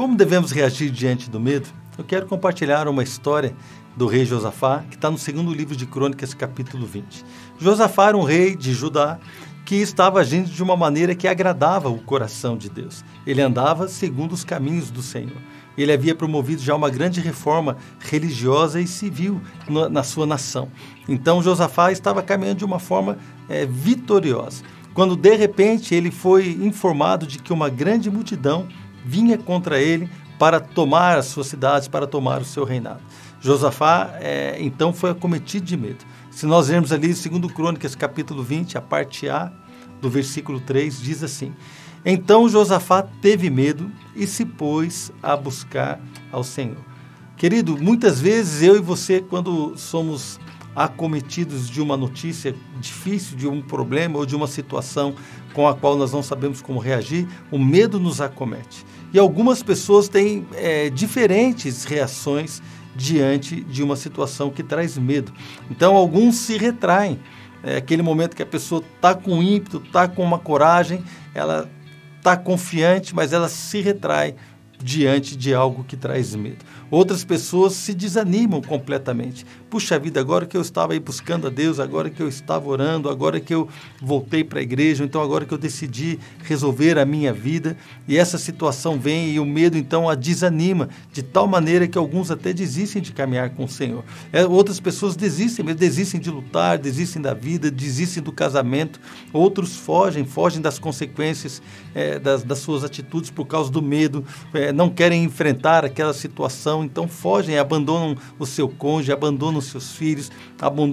Como devemos reagir diante do medo? Eu quero compartilhar uma história do rei Josafá, que está no segundo livro de Crônicas, capítulo 20. Josafá era um rei de Judá que estava agindo de uma maneira que agradava o coração de Deus. Ele andava segundo os caminhos do Senhor. Ele havia promovido já uma grande reforma religiosa e civil na sua nação. Então Josafá estava caminhando de uma forma é, vitoriosa. Quando de repente ele foi informado de que uma grande multidão vinha contra ele para tomar as suas cidades, para tomar o seu reinado. Josafá é, então foi acometido de medo. Se nós lermos ali, segundo Crônicas, capítulo 20, a parte A do versículo 3, diz assim: Então Josafá teve medo e se pôs a buscar ao Senhor. Querido, muitas vezes eu e você, quando somos acometidos de uma notícia difícil, de um problema ou de uma situação com a qual nós não sabemos como reagir, o medo nos acomete. E algumas pessoas têm é, diferentes reações diante de uma situação que traz medo. Então, alguns se retraem. É aquele momento que a pessoa está com ímpeto, está com uma coragem, ela está confiante, mas ela se retrai diante de algo que traz medo. Outras pessoas se desanimam completamente. Puxa vida, agora que eu estava aí buscando a Deus, agora que eu estava orando, agora que eu voltei para a igreja, então agora que eu decidi resolver a minha vida, e essa situação vem e o medo então a desanima, de tal maneira que alguns até desistem de caminhar com o Senhor. É, outras pessoas desistem, desistem de lutar, desistem da vida, desistem do casamento. Outros fogem, fogem das consequências é, das, das, suas atitudes por causa do medo, é, não querem enfrentar aquela situação, então fogem, abandonam o seu cônjuge, abandonam os seus filhos,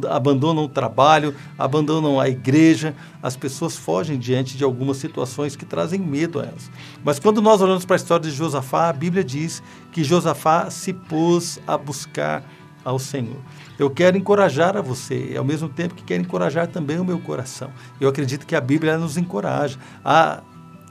abandonam o trabalho, abandonam a igreja. As pessoas fogem diante de algumas situações que trazem medo a elas. Mas quando nós olhamos para a história de Josafá, a Bíblia diz que Josafá se pôs a buscar ao Senhor. Eu quero encorajar a você, ao mesmo tempo que quero encorajar também o meu coração. Eu acredito que a Bíblia nos encoraja a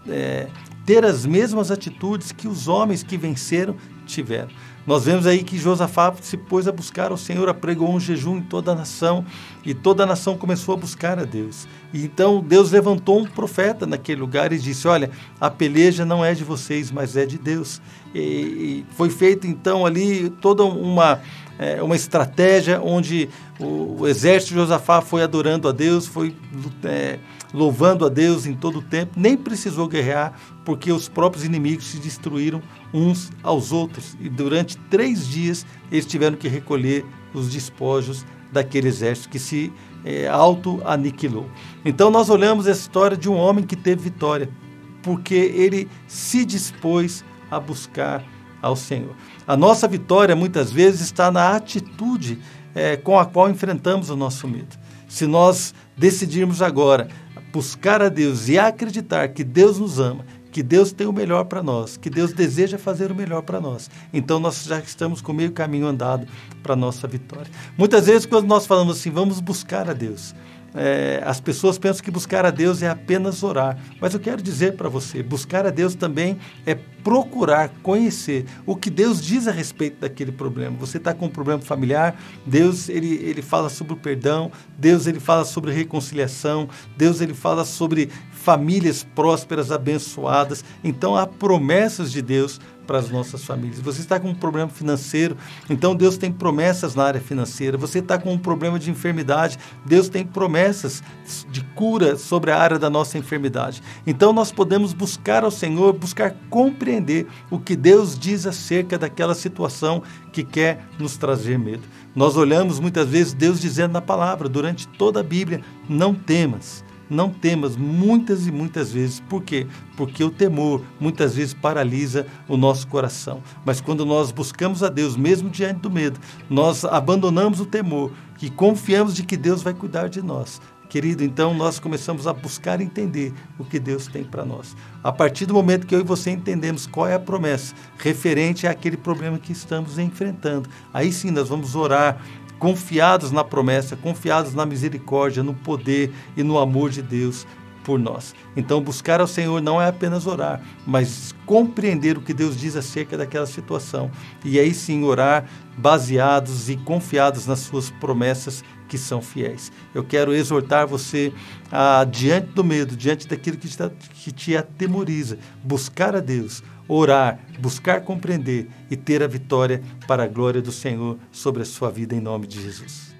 é, ter as mesmas atitudes que os homens que venceram tiveram. Nós vemos aí que Josafá se pôs a buscar o Senhor, apregou um jejum em toda a nação e toda a nação começou a buscar a Deus. E então Deus levantou um profeta naquele lugar e disse: Olha, a peleja não é de vocês, mas é de Deus. E, foi feita então ali toda uma é, uma estratégia onde o, o, exército de Josafá foi adorando a Deus, foi é, louvando a Deus em todo o tempo, nem precisou guerrear, porque os próprios inimigos se destruíram uns aos outros. E durante três dias eles tiveram que recolher os despojos daquele exército que se é, auto-aniquilou. Então nós olhamos essa história de um homem que teve vitória, porque ele se dispôs a buscar ao Senhor. A nossa vitória muitas vezes está na atitude é, com a qual enfrentamos o nosso medo. Se nós decidirmos agora buscar a Deus e acreditar que Deus nos ama, que Deus tem o melhor para nós, que Deus deseja fazer o melhor para nós. Então nós já estamos com meio caminho andado para a nossa vitória. Muitas vezes, quando nós falamos assim, vamos buscar a Deus, é, as pessoas pensam que buscar a Deus é apenas orar. Mas eu quero dizer para você: buscar a Deus também é procurar conhecer o que Deus diz a respeito daquele problema. Você está com um problema familiar, Deus ele, ele fala sobre o perdão, Deus ele fala sobre reconciliação, Deus ele fala sobre famílias prósperas, abençoadas. Então há promessas de Deus para as nossas famílias. Você está com um problema financeiro, então Deus tem promessas na área financeira. Você está com um problema de enfermidade, Deus tem promessas de cura sobre a área da nossa enfermidade. Então nós podemos buscar ao Senhor, buscar compreender o que Deus diz acerca daquela situação que quer nos trazer medo. Nós olhamos muitas vezes Deus dizendo na palavra, durante toda a Bíblia, não temas não temas muitas e muitas vezes. Por quê? Porque o temor muitas vezes paralisa o nosso coração. Mas quando nós buscamos a Deus, mesmo diante do medo, nós abandonamos o temor e confiamos de que Deus vai cuidar de nós. Querido, então nós começamos a buscar entender o que Deus tem para nós. A partir do momento que eu e você entendemos qual é a promessa referente àquele problema que estamos enfrentando, aí sim nós vamos orar, confiados na promessa, confiados na misericórdia, no poder e no amor de Deus por nós. Então, buscar ao Senhor não é apenas orar, mas compreender o que Deus diz acerca daquela situação. E aí sim orar baseados e confiados nas suas promessas que são fiéis. Eu quero exortar você a, diante do medo, diante daquilo que te, que te atemoriza, buscar a Deus, orar, buscar compreender e ter a vitória para a glória do Senhor sobre a sua vida em nome de Jesus.